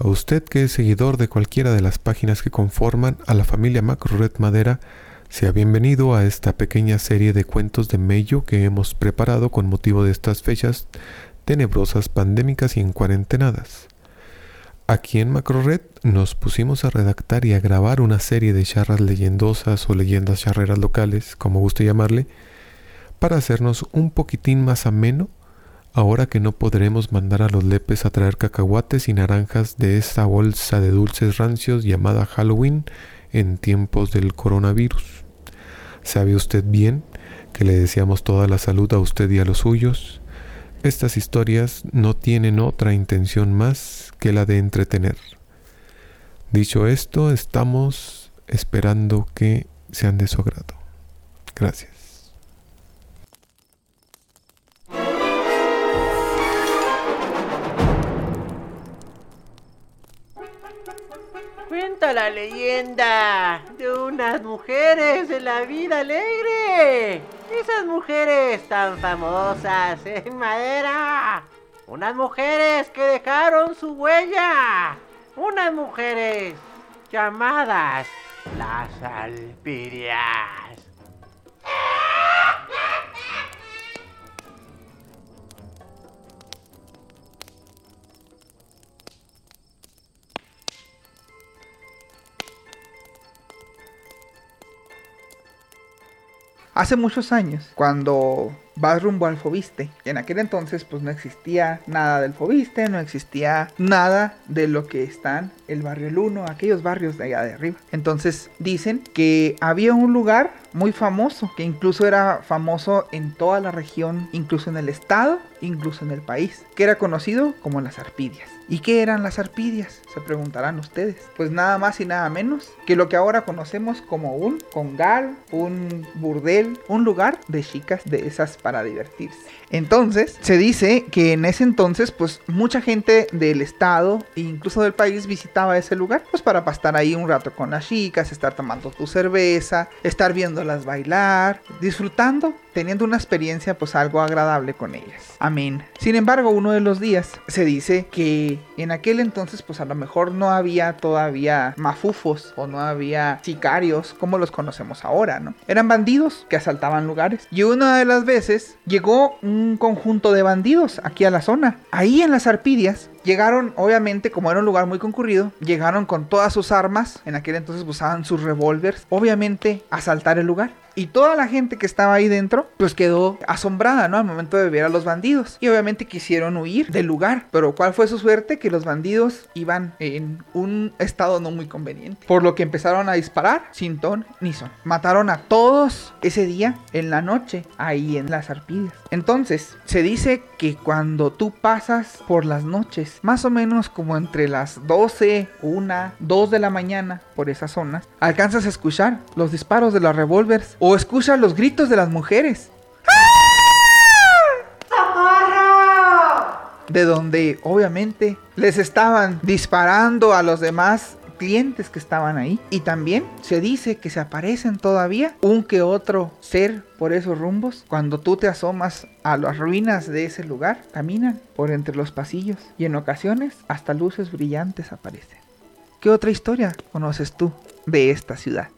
A usted que es seguidor de cualquiera de las páginas que conforman a la familia Macro Red Madera, sea bienvenido a esta pequeña serie de cuentos de Mello que hemos preparado con motivo de estas fechas tenebrosas, pandémicas y en cuarentenadas. Aquí en Macrored nos pusimos a redactar y a grabar una serie de charras leyendosas o leyendas charreras locales, como guste llamarle, para hacernos un poquitín más ameno ahora que no podremos mandar a los lepes a traer cacahuates y naranjas de esta bolsa de dulces rancios llamada Halloween en tiempos del coronavirus. ¿Sabe usted bien que le deseamos toda la salud a usted y a los suyos? Estas historias no tienen otra intención más que la de entretener. Dicho esto, estamos esperando que sean de su agrado. Gracias. La leyenda de unas mujeres de la vida alegre. Esas mujeres tan famosas en madera. Unas mujeres que dejaron su huella. Unas mujeres llamadas las Alpirias. Hace muchos años, cuando vas rumbo al Fobiste, en aquel entonces pues no existía nada del Fobiste, no existía nada de lo que están el barrio Luno, aquellos barrios de allá de arriba. Entonces dicen que había un lugar muy famoso, que incluso era famoso en toda la región, incluso en el estado, incluso en el país, que era conocido como las Arpidias. ¿Y qué eran las arpidias? Se preguntarán ustedes. Pues nada más y nada menos que lo que ahora conocemos como un congal, un burdel, un lugar de chicas de esas para divertirse. Entonces, se dice que en ese entonces, pues mucha gente del estado e incluso del país visitaba ese lugar, pues para pasar ahí un rato con las chicas, estar tomando tu cerveza, estar bailar, disfrutando teniendo una experiencia pues algo agradable con ellas. Amén. Sin embargo, uno de los días se dice que en aquel entonces pues a lo mejor no había todavía mafufos o no había sicarios como los conocemos ahora, ¿no? Eran bandidos que asaltaban lugares. Y una de las veces llegó un conjunto de bandidos aquí a la zona. Ahí en las Arpidias Llegaron, obviamente, como era un lugar muy concurrido, llegaron con todas sus armas. En aquel entonces usaban sus revólveres. Obviamente, a asaltar el lugar. Y toda la gente que estaba ahí dentro, pues quedó asombrada, ¿no? Al momento de ver a los bandidos. Y obviamente quisieron huir del lugar. Pero ¿cuál fue su suerte? Que los bandidos iban en un estado no muy conveniente. Por lo que empezaron a disparar sin ton ni son. Mataron a todos ese día, en la noche, ahí en las arpidas. Entonces, se dice que cuando tú pasas por las noches, más o menos como entre las 12, 1, 2 de la mañana, por esas zonas, alcanzas a escuchar los disparos de los revólveres escuchas los gritos de las mujeres. De donde obviamente les estaban disparando a los demás clientes que estaban ahí. Y también se dice que se aparecen todavía un que otro ser por esos rumbos. Cuando tú te asomas a las ruinas de ese lugar, caminan por entre los pasillos y en ocasiones hasta luces brillantes aparecen. ¿Qué otra historia conoces tú de esta ciudad?